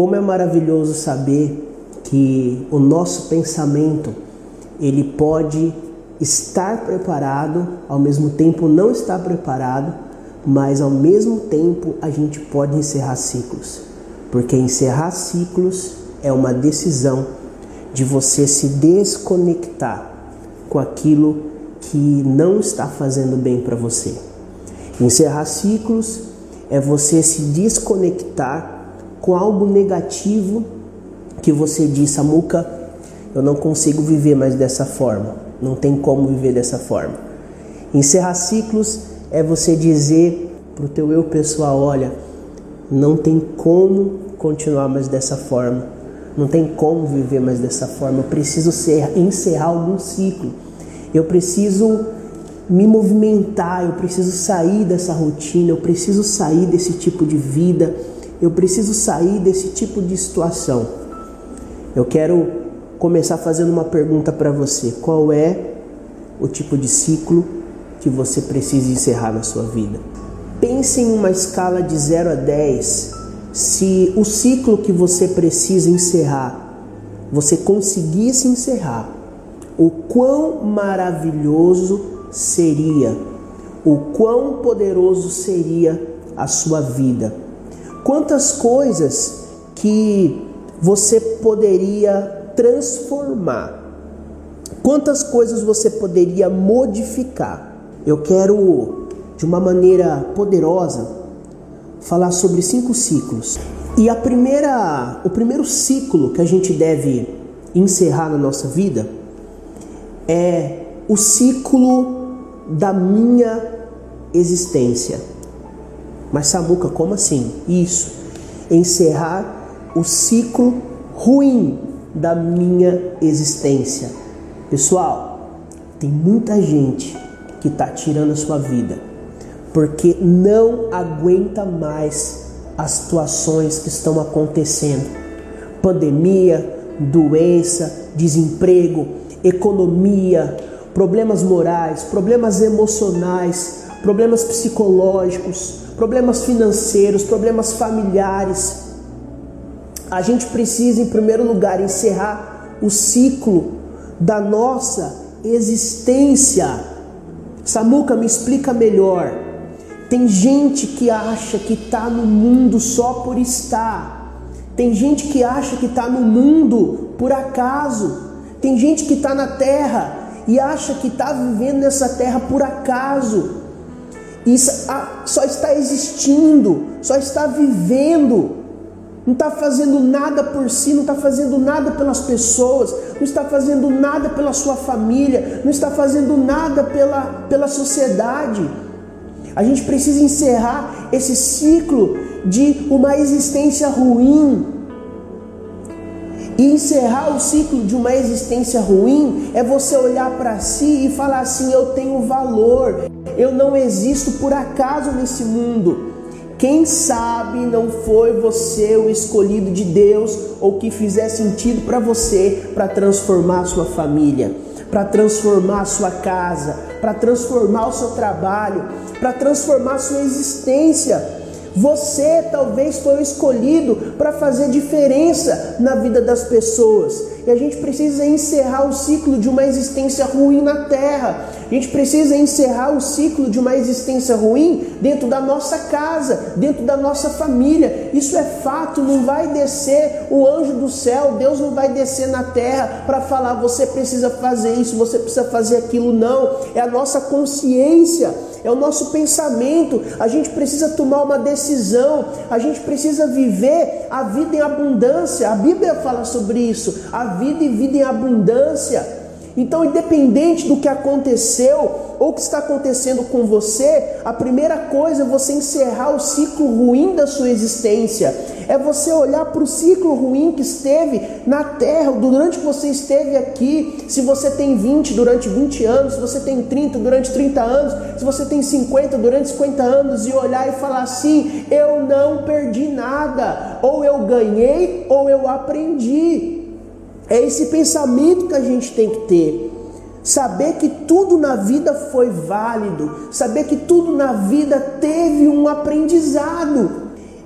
Como é maravilhoso saber que o nosso pensamento ele pode estar preparado, ao mesmo tempo não estar preparado, mas ao mesmo tempo a gente pode encerrar ciclos. Porque encerrar ciclos é uma decisão de você se desconectar com aquilo que não está fazendo bem para você. Encerrar ciclos é você se desconectar com algo negativo que você diz, Samuca, eu não consigo viver mais dessa forma, não tem como viver dessa forma. Encerrar ciclos é você dizer para o teu eu pessoal, olha, não tem como continuar mais dessa forma, não tem como viver mais dessa forma, eu preciso ser, encerrar algum ciclo, eu preciso me movimentar, eu preciso sair dessa rotina, eu preciso sair desse tipo de vida, eu preciso sair desse tipo de situação. Eu quero começar fazendo uma pergunta para você: qual é o tipo de ciclo que você precisa encerrar na sua vida? Pense em uma escala de 0 a 10. Se o ciclo que você precisa encerrar, você conseguisse encerrar, o quão maravilhoso seria, o quão poderoso seria a sua vida. Quantas coisas que você poderia transformar, quantas coisas você poderia modificar. Eu quero, de uma maneira poderosa, falar sobre cinco ciclos. E a primeira, o primeiro ciclo que a gente deve encerrar na nossa vida é o ciclo da minha existência. Mas Samuca, como assim? Isso. Encerrar o ciclo ruim da minha existência. Pessoal, tem muita gente que está tirando a sua vida porque não aguenta mais as situações que estão acontecendo. Pandemia, doença, desemprego, economia, problemas morais, problemas emocionais, problemas psicológicos, problemas financeiros, problemas familiares. A gente precisa, em primeiro lugar, encerrar o ciclo da nossa existência. Samuca, me explica melhor. Tem gente que acha que está no mundo só por estar. Tem gente que acha que está no mundo por acaso. Tem gente que está na terra e acha que está vivendo nessa terra por acaso, e só está existindo, só está vivendo, não está fazendo nada por si, não está fazendo nada pelas pessoas, não está fazendo nada pela sua família, não está fazendo nada pela, pela sociedade. A gente precisa encerrar esse ciclo de uma existência ruim, e encerrar o ciclo de uma existência ruim é você olhar para si e falar assim: eu tenho valor, eu não existo por acaso nesse mundo. Quem sabe não foi você o escolhido de Deus ou que fizer sentido para você para transformar a sua família, para transformar a sua casa, para transformar o seu trabalho, para transformar a sua existência. Você talvez foi o escolhido para fazer diferença na vida das pessoas. E a gente precisa encerrar o ciclo de uma existência ruim na terra. A gente precisa encerrar o ciclo de uma existência ruim dentro da nossa casa, dentro da nossa família. Isso é fato, não vai descer o anjo do céu, Deus não vai descer na terra para falar você precisa fazer isso, você precisa fazer aquilo, não. É a nossa consciência é o nosso pensamento. A gente precisa tomar uma decisão, a gente precisa viver a vida em abundância. A Bíblia fala sobre isso: a vida e vida em abundância. Então, independente do que aconteceu ou que está acontecendo com você, a primeira coisa é você encerrar o ciclo ruim da sua existência. É você olhar para o ciclo ruim que esteve na terra durante que você esteve aqui. Se você tem 20 durante 20 anos, se você tem 30 durante 30 anos, se você tem 50 durante 50 anos e olhar e falar assim: eu não perdi nada, ou eu ganhei ou eu aprendi. É esse pensamento que a gente tem que ter. Saber que tudo na vida foi válido, saber que tudo na vida teve um aprendizado.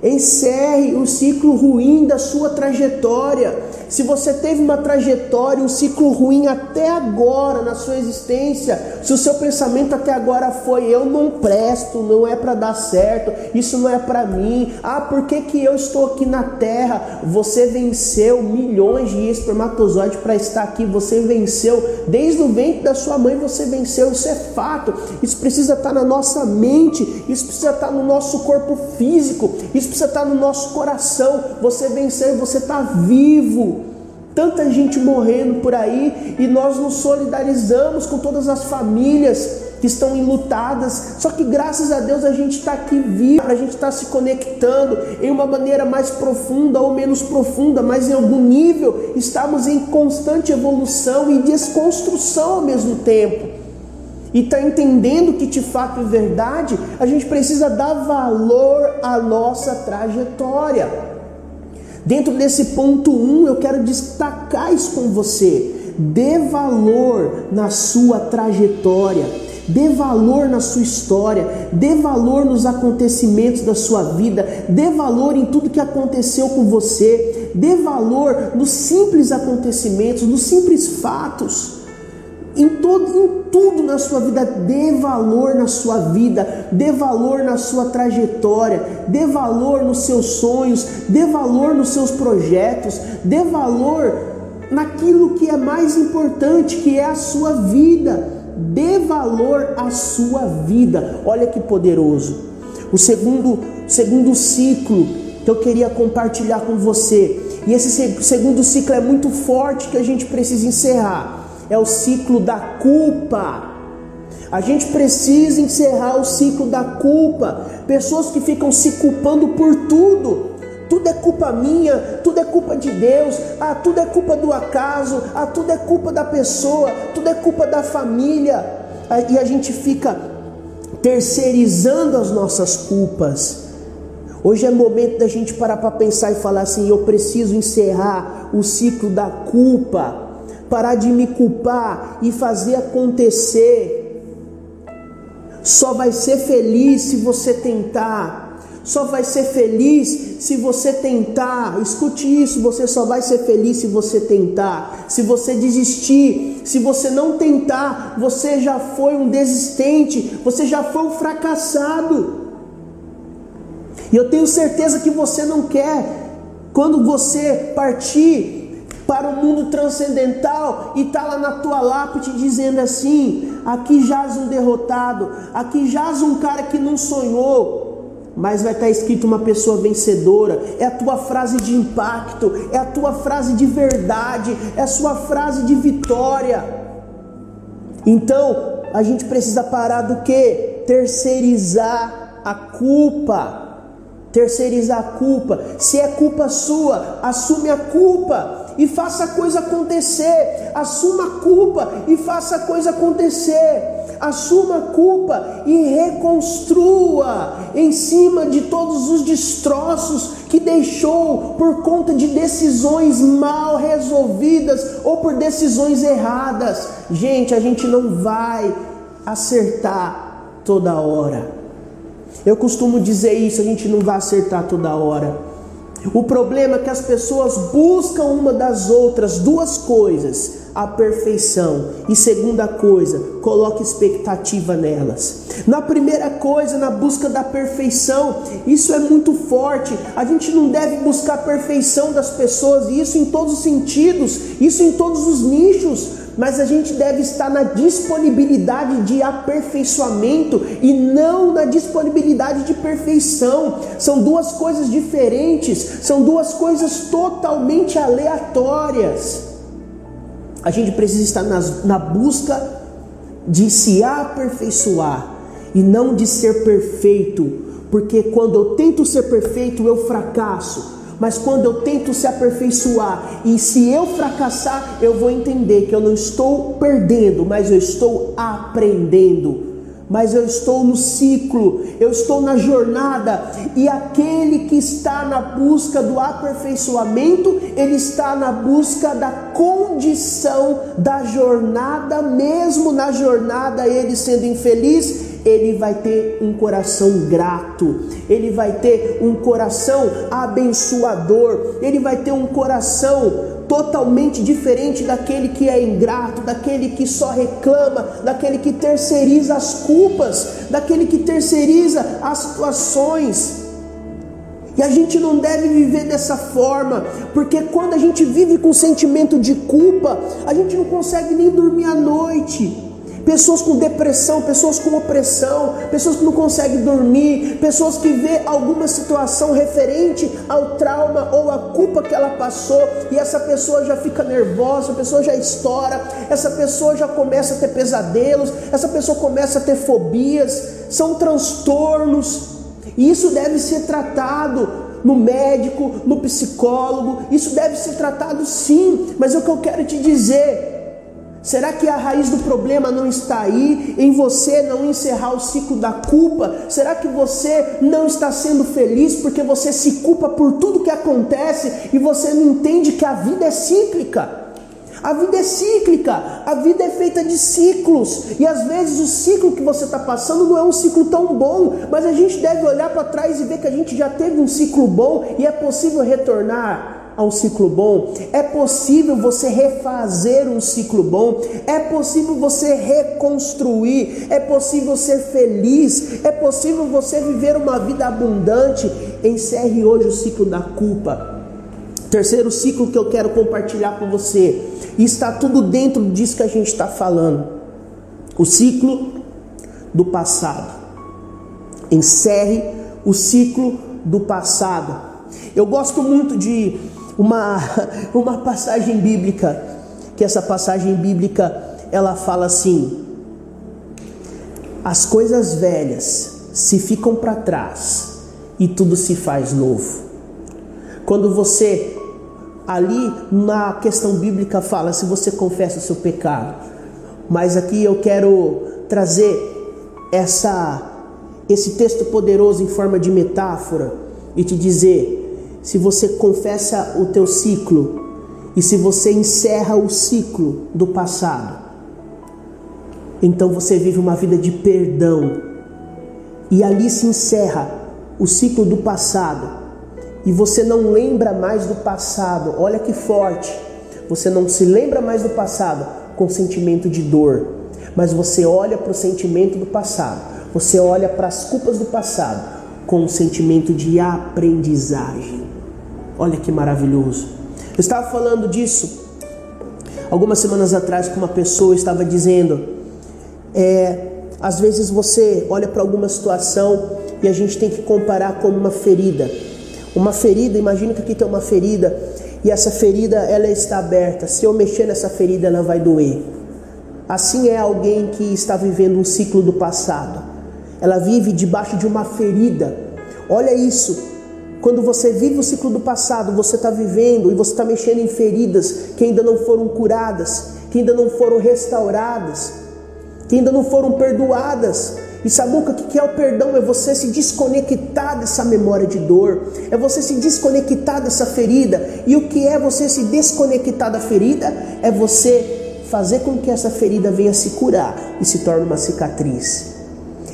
Encerre o ciclo ruim da sua trajetória. Se você teve uma trajetória, um ciclo ruim até agora na sua existência, se o seu pensamento até agora foi eu não presto, não é para dar certo, isso não é para mim. Ah, por que, que eu estou aqui na terra? Você venceu milhões de espermatozoides para estar aqui, você venceu desde o ventre da sua mãe, você venceu, isso é fato. Isso precisa estar na nossa mente, isso precisa estar no nosso corpo físico, isso precisa estar no nosso coração. Você venceu você está vivo tanta gente morrendo por aí e nós nos solidarizamos com todas as famílias que estão enlutadas. Só que graças a Deus a gente está aqui vivo, a gente está se conectando em uma maneira mais profunda ou menos profunda, mas em algum nível estamos em constante evolução e desconstrução ao mesmo tempo. E está entendendo que de fato é verdade, a gente precisa dar valor à nossa trajetória. Dentro desse ponto 1, um, eu quero destacar isso com você. Dê valor na sua trajetória, dê valor na sua história, dê valor nos acontecimentos da sua vida, dê valor em tudo que aconteceu com você, dê valor nos simples acontecimentos, nos simples fatos em, todo, em tudo na sua vida, dê valor na sua vida, dê valor na sua trajetória, dê valor nos seus sonhos, dê valor nos seus projetos, dê valor naquilo que é mais importante, que é a sua vida. Dê valor à sua vida. Olha que poderoso. O segundo, segundo ciclo que eu queria compartilhar com você. E esse segundo ciclo é muito forte que a gente precisa encerrar é o ciclo da culpa. A gente precisa encerrar o ciclo da culpa. Pessoas que ficam se culpando por tudo. Tudo é culpa minha, tudo é culpa de Deus, ah, tudo é culpa do acaso, ah, tudo é culpa da pessoa, tudo é culpa da família. Ah, e a gente fica terceirizando as nossas culpas. Hoje é momento da gente parar para pensar e falar assim: eu preciso encerrar o ciclo da culpa parar de me culpar e fazer acontecer. Só vai ser feliz se você tentar. Só vai ser feliz se você tentar. Escute isso: você só vai ser feliz se você tentar. Se você desistir, se você não tentar, você já foi um desistente, você já foi um fracassado. E eu tenho certeza que você não quer, quando você partir, para o mundo transcendental e está lá na tua lápide dizendo assim: aqui jaz um derrotado, aqui jaz um cara que não sonhou, mas vai estar tá escrito uma pessoa vencedora. É a tua frase de impacto, é a tua frase de verdade, é a sua frase de vitória. Então, a gente precisa parar do que? Terceirizar a culpa terceirizar a culpa. Se é culpa sua, assume a culpa e faça a coisa acontecer. Assuma a culpa e faça a coisa acontecer. Assuma a culpa e reconstrua em cima de todos os destroços que deixou por conta de decisões mal resolvidas ou por decisões erradas. Gente, a gente não vai acertar toda hora. Eu costumo dizer isso, a gente não vai acertar toda hora. O problema é que as pessoas buscam uma das outras duas coisas, a perfeição. E segunda coisa, coloque expectativa nelas. Na primeira coisa, na busca da perfeição, isso é muito forte. A gente não deve buscar a perfeição das pessoas, e isso em todos os sentidos, isso em todos os nichos mas a gente deve estar na disponibilidade de aperfeiçoamento e não na disponibilidade de perfeição. São duas coisas diferentes, são duas coisas totalmente aleatórias. A gente precisa estar nas, na busca de se aperfeiçoar e não de ser perfeito, porque quando eu tento ser perfeito, eu fracasso. Mas quando eu tento se aperfeiçoar e se eu fracassar, eu vou entender que eu não estou perdendo, mas eu estou aprendendo. Mas eu estou no ciclo, eu estou na jornada, e aquele que está na busca do aperfeiçoamento, ele está na busca da condição da jornada, mesmo na jornada, ele sendo infeliz, ele vai ter um coração grato, ele vai ter um coração abençoador, ele vai ter um coração totalmente diferente daquele que é ingrato, daquele que só reclama, daquele que terceiriza as culpas, daquele que terceiriza as situações. E a gente não deve viver dessa forma, porque quando a gente vive com sentimento de culpa, a gente não consegue nem dormir à noite. Pessoas com depressão, pessoas com opressão, pessoas que não conseguem dormir, pessoas que vê alguma situação referente ao trauma ou à culpa que ela passou e essa pessoa já fica nervosa, a pessoa já estoura, essa pessoa já começa a ter pesadelos, essa pessoa começa a ter fobias, são transtornos. E isso deve ser tratado no médico, no psicólogo, isso deve ser tratado sim, mas é o que eu quero te dizer. Será que a raiz do problema não está aí em você não encerrar o ciclo da culpa? Será que você não está sendo feliz porque você se culpa por tudo que acontece e você não entende que a vida é cíclica? A vida é cíclica, a vida é feita de ciclos, e às vezes o ciclo que você está passando não é um ciclo tão bom, mas a gente deve olhar para trás e ver que a gente já teve um ciclo bom e é possível retornar um ciclo bom, é possível você refazer um ciclo bom, é possível você reconstruir, é possível ser feliz, é possível você viver uma vida abundante. Encerre hoje o ciclo da culpa. Terceiro ciclo que eu quero compartilhar com você está tudo dentro disso que a gente está falando. O ciclo do passado. Encerre o ciclo do passado. Eu gosto muito de uma, uma passagem bíblica, que essa passagem bíblica ela fala assim: as coisas velhas se ficam para trás e tudo se faz novo. Quando você ali na questão bíblica fala se você confessa o seu pecado. Mas aqui eu quero trazer essa esse texto poderoso em forma de metáfora e te dizer se você confessa o teu ciclo e se você encerra o ciclo do passado, então você vive uma vida de perdão. E ali se encerra o ciclo do passado. E você não lembra mais do passado, olha que forte. Você não se lembra mais do passado com sentimento de dor, mas você olha para o sentimento do passado, você olha para as culpas do passado com um sentimento de aprendizagem. Olha que maravilhoso. Eu estava falando disso algumas semanas atrás com uma pessoa estava dizendo, é, às vezes você olha para alguma situação e a gente tem que comparar com uma ferida. Uma ferida, imagina que aqui tem uma ferida e essa ferida ela está aberta. Se eu mexer nessa ferida, ela vai doer. Assim é alguém que está vivendo um ciclo do passado. Ela vive debaixo de uma ferida. Olha isso. Quando você vive o ciclo do passado, você está vivendo e você está mexendo em feridas que ainda não foram curadas, que ainda não foram restauradas, que ainda não foram perdoadas. E sabe o que é o perdão? É você se desconectar dessa memória de dor, é você se desconectar dessa ferida. E o que é você se desconectar da ferida? É você fazer com que essa ferida venha se curar e se torne uma cicatriz.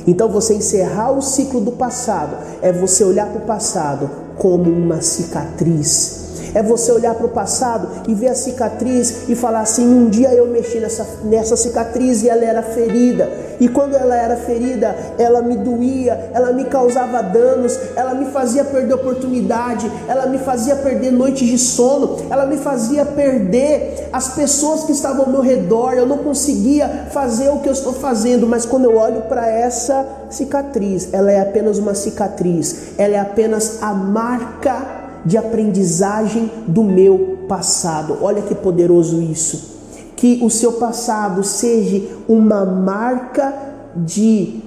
Então você encerrar o ciclo do passado é você olhar para o passado como uma cicatriz é você olhar para o passado e ver a cicatriz e falar assim: um dia eu mexi nessa, nessa cicatriz e ela era ferida. E quando ela era ferida, ela me doía, ela me causava danos, ela me fazia perder oportunidade, ela me fazia perder noites de sono, ela me fazia perder as pessoas que estavam ao meu redor. Eu não conseguia fazer o que eu estou fazendo, mas quando eu olho para essa cicatriz, ela é apenas uma cicatriz, ela é apenas a marca de aprendizagem do meu passado. Olha que poderoso isso. Que o seu passado seja uma marca de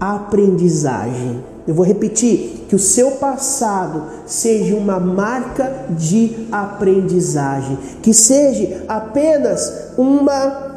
aprendizagem. Eu vou repetir: que o seu passado seja uma marca de aprendizagem, que seja apenas uma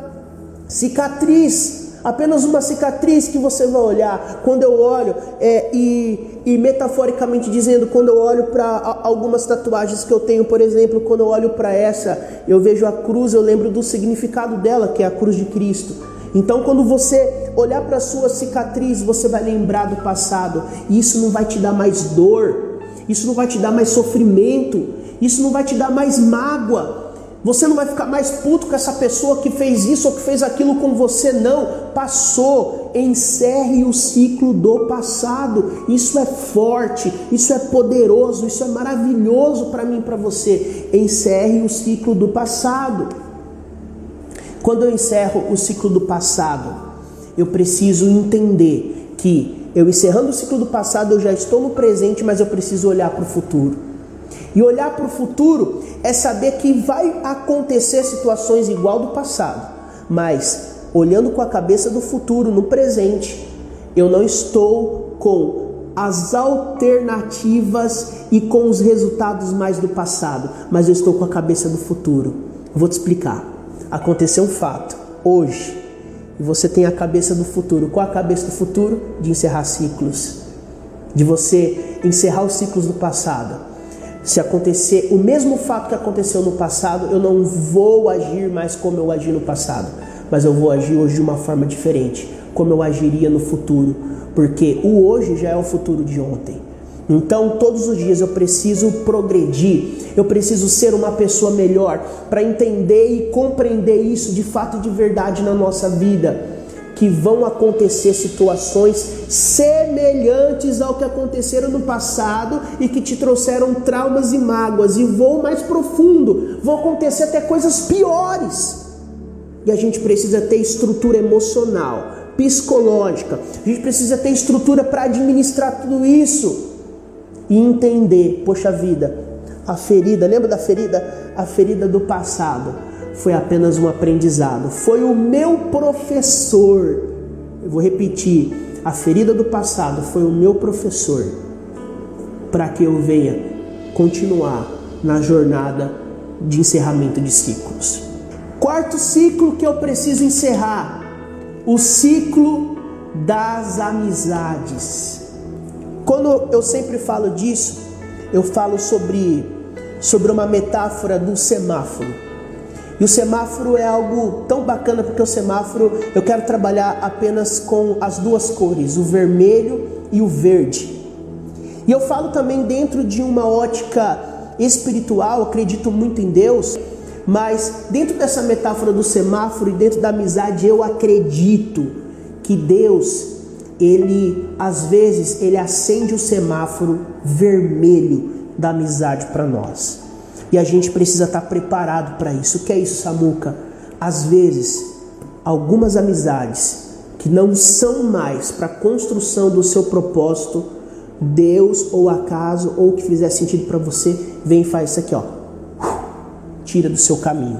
cicatriz apenas uma cicatriz que você vai olhar. Quando eu olho, é, e, e metaforicamente dizendo, quando eu olho para algumas tatuagens que eu tenho, por exemplo, quando eu olho para essa, eu vejo a cruz, eu lembro do significado dela, que é a cruz de Cristo. Então, quando você olhar para a sua cicatriz, você vai lembrar do passado, e isso não vai te dar mais dor, isso não vai te dar mais sofrimento, isso não vai te dar mais mágoa. Você não vai ficar mais puto com essa pessoa que fez isso ou que fez aquilo com você, não. Passou, encerre o ciclo do passado. Isso é forte, isso é poderoso, isso é maravilhoso para mim e para você. Encerre o ciclo do passado. Quando eu encerro o ciclo do passado, eu preciso entender que eu encerrando o ciclo do passado, eu já estou no presente, mas eu preciso olhar para o futuro. E olhar para o futuro é saber que vai acontecer situações igual do passado, mas olhando com a cabeça do futuro no presente, eu não estou com as alternativas e com os resultados mais do passado, mas eu estou com a cabeça do futuro. vou te explicar. Aconteceu um fato hoje e você tem a cabeça do futuro. Qual a cabeça do futuro? De encerrar ciclos, de você encerrar os ciclos do passado se acontecer o mesmo fato que aconteceu no passado, eu não vou agir mais como eu agi no passado, mas eu vou agir hoje de uma forma diferente, como eu agiria no futuro, porque o hoje já é o futuro de ontem. Então, todos os dias eu preciso progredir, eu preciso ser uma pessoa melhor para entender e compreender isso de fato de verdade na nossa vida que vão acontecer situações semelhantes ao que aconteceram no passado e que te trouxeram traumas e mágoas, e vou mais profundo, vão acontecer até coisas piores. E a gente precisa ter estrutura emocional, psicológica, a gente precisa ter estrutura para administrar tudo isso e entender, poxa vida, a ferida, lembra da ferida? A ferida do passado foi apenas um aprendizado, foi o meu professor. Eu vou repetir: a ferida do passado foi o meu professor, para que eu venha continuar na jornada de encerramento de ciclos. Quarto ciclo que eu preciso encerrar: o ciclo das amizades. Quando eu sempre falo disso, eu falo sobre, sobre uma metáfora do semáforo. E o semáforo é algo tão bacana porque o semáforo eu quero trabalhar apenas com as duas cores, o vermelho e o verde. E eu falo também dentro de uma ótica espiritual, acredito muito em Deus, mas dentro dessa metáfora do semáforo e dentro da amizade, eu acredito que Deus, ele às vezes ele acende o semáforo vermelho da amizade para nós. E a gente precisa estar preparado para isso. O que é isso, Samuca? Às vezes, algumas amizades que não são mais para a construção do seu propósito, Deus ou acaso ou o que fizer sentido para você, vem e faz isso aqui, ó. Tira do seu caminho.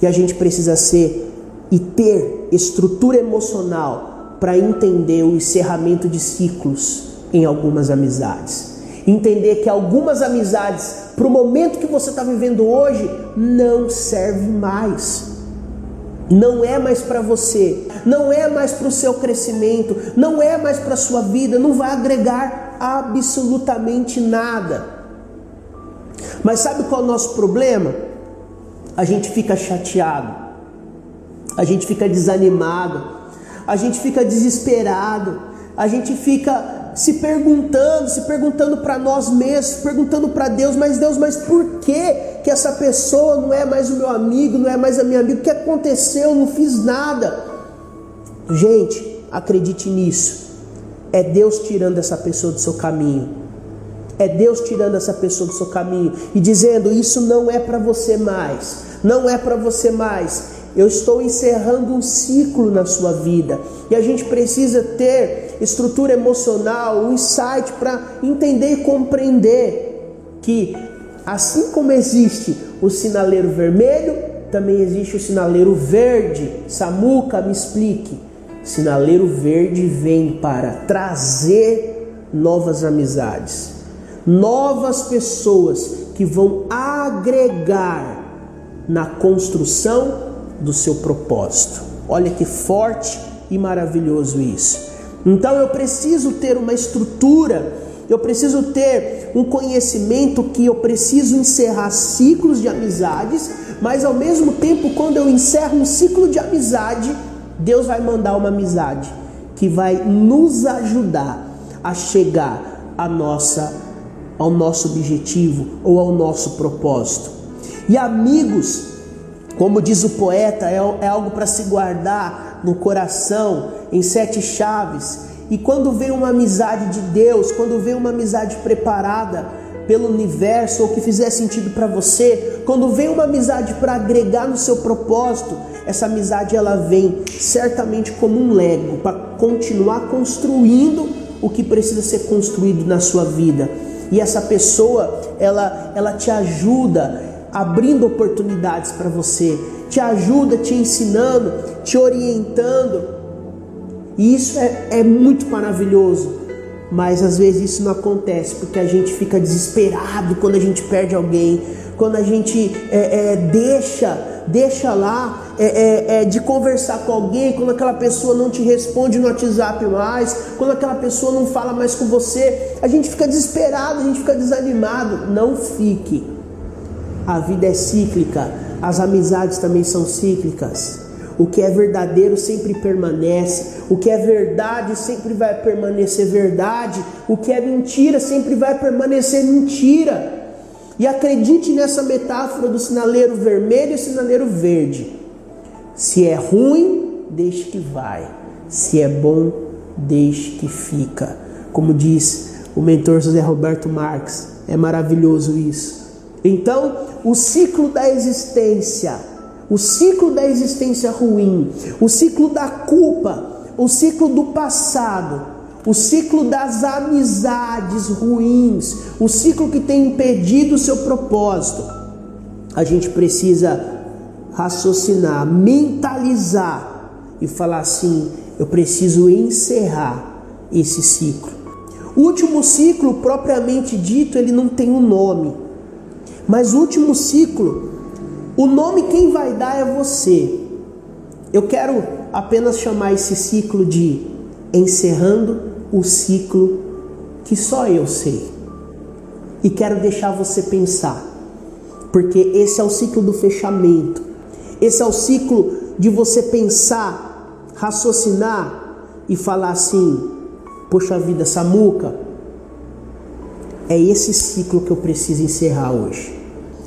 E a gente precisa ser e ter estrutura emocional para entender o encerramento de ciclos em algumas amizades entender que algumas amizades, para o momento que você está vivendo hoje, não serve mais. Não é mais para você, não é mais para o seu crescimento, não é mais para a sua vida, não vai agregar absolutamente nada. Mas sabe qual é o nosso problema? A gente fica chateado, a gente fica desanimado, a gente fica desesperado, a gente fica se perguntando, se perguntando para nós mesmos, perguntando para Deus, mas Deus, mas por que que essa pessoa não é mais o meu amigo, não é mais a minha amiga? O que aconteceu? Eu não fiz nada. Gente, acredite nisso. É Deus tirando essa pessoa do seu caminho. É Deus tirando essa pessoa do seu caminho e dizendo: Isso não é para você mais. Não é para você mais. Eu estou encerrando um ciclo na sua vida. E a gente precisa ter estrutura emocional, um insight para entender e compreender que assim como existe o sinaleiro vermelho, também existe o sinaleiro verde. Samuca, me explique. Sinaleiro verde vem para trazer novas amizades, novas pessoas que vão agregar na construção do seu propósito. Olha que forte e maravilhoso isso. Então eu preciso ter uma estrutura, eu preciso ter um conhecimento que eu preciso encerrar ciclos de amizades, mas ao mesmo tempo, quando eu encerro um ciclo de amizade, Deus vai mandar uma amizade que vai nos ajudar a chegar a nossa, ao nosso objetivo ou ao nosso propósito. E amigos, como diz o poeta, é, é algo para se guardar no coração, em sete chaves. E quando vem uma amizade de Deus, quando vem uma amizade preparada pelo universo ou que fizer sentido para você, quando vem uma amizade para agregar no seu propósito, essa amizade ela vem certamente como um lego para continuar construindo o que precisa ser construído na sua vida. E essa pessoa, ela, ela te ajuda abrindo oportunidades para você, te ajuda te ensinando, te orientando. E isso é, é muito maravilhoso. Mas às vezes isso não acontece porque a gente fica desesperado quando a gente perde alguém, quando a gente é, é, deixa deixa lá é, é, é, de conversar com alguém, quando aquela pessoa não te responde no WhatsApp mais, quando aquela pessoa não fala mais com você, a gente fica desesperado, a gente fica desanimado. Não fique. A vida é cíclica, as amizades também são cíclicas. O que é verdadeiro sempre permanece, o que é verdade sempre vai permanecer verdade, o que é mentira sempre vai permanecer mentira. E acredite nessa metáfora do sinaleiro vermelho e sinaleiro verde. Se é ruim, deixe que vai. Se é bom, deixe que fica. Como diz o mentor José Roberto Marques, é maravilhoso isso. Então, o ciclo da existência, o ciclo da existência ruim, o ciclo da culpa, o ciclo do passado, o ciclo das amizades ruins, o ciclo que tem impedido o seu propósito. A gente precisa raciocinar, mentalizar e falar assim: eu preciso encerrar esse ciclo. O último ciclo, propriamente dito, ele não tem um nome, mas o último ciclo, o nome quem vai dar é você. Eu quero apenas chamar esse ciclo de encerrando o ciclo que só eu sei. E quero deixar você pensar, porque esse é o ciclo do fechamento. Esse é o ciclo de você pensar, raciocinar e falar assim: Poxa vida, Samuca, é esse ciclo que eu preciso encerrar hoje.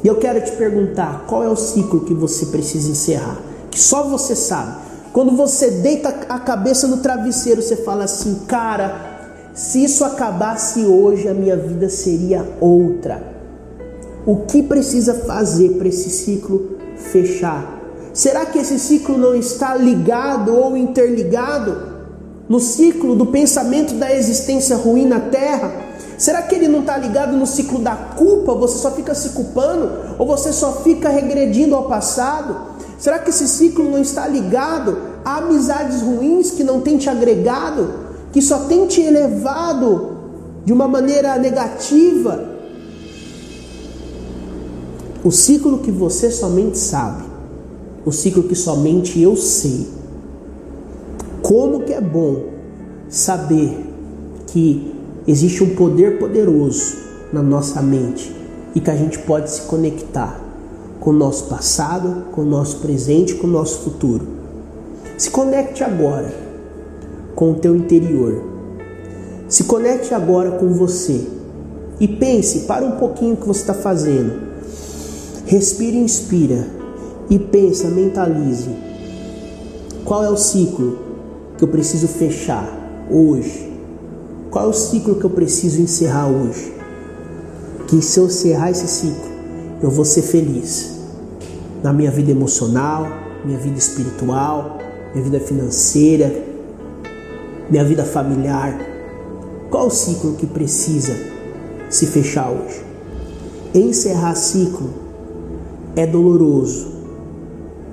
E eu quero te perguntar: qual é o ciclo que você precisa encerrar? Que só você sabe. Quando você deita a cabeça no travesseiro, você fala assim: cara, se isso acabasse hoje, a minha vida seria outra. O que precisa fazer para esse ciclo fechar? Será que esse ciclo não está ligado ou interligado no ciclo do pensamento da existência ruim na terra? Será que ele não está ligado no ciclo da culpa? Você só fica se culpando? Ou você só fica regredindo ao passado? Será que esse ciclo não está ligado a amizades ruins que não tem te agregado, que só tem te elevado de uma maneira negativa? O ciclo que você somente sabe, o ciclo que somente eu sei. Como que é bom saber que existe um poder poderoso na nossa mente e que a gente pode se conectar com o nosso passado, com o nosso presente, com o nosso futuro. Se conecte agora com o teu interior. Se conecte agora com você e pense, para um pouquinho o que você está fazendo. Respire e inspira e pensa, mentalize. Qual é o ciclo que eu preciso fechar hoje? Qual é o ciclo que eu preciso encerrar hoje? Que se eu encerrar esse ciclo, eu vou ser feliz na minha vida emocional, minha vida espiritual, minha vida financeira, minha vida familiar. Qual o ciclo que precisa se fechar hoje? Encerrar ciclo é doloroso,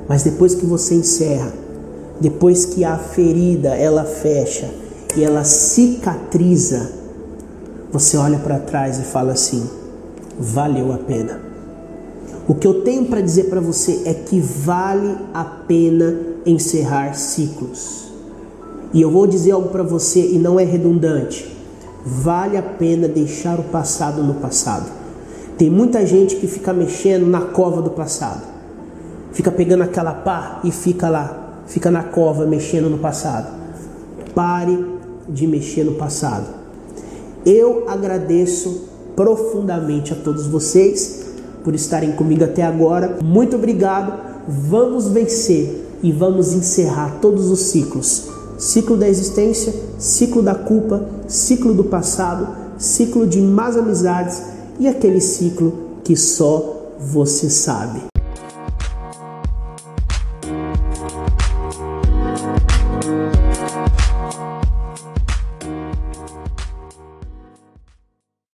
mas depois que você encerra, depois que a ferida ela fecha e ela cicatriza, você olha para trás e fala assim: valeu a pena. O que eu tenho para dizer para você é que vale a pena encerrar ciclos. E eu vou dizer algo para você e não é redundante. Vale a pena deixar o passado no passado. Tem muita gente que fica mexendo na cova do passado. Fica pegando aquela pá e fica lá fica na cova mexendo no passado. Pare de mexer no passado. Eu agradeço profundamente a todos vocês por estarem comigo até agora. Muito obrigado. Vamos vencer e vamos encerrar todos os ciclos: ciclo da existência, ciclo da culpa, ciclo do passado, ciclo de más amizades e aquele ciclo que só você sabe.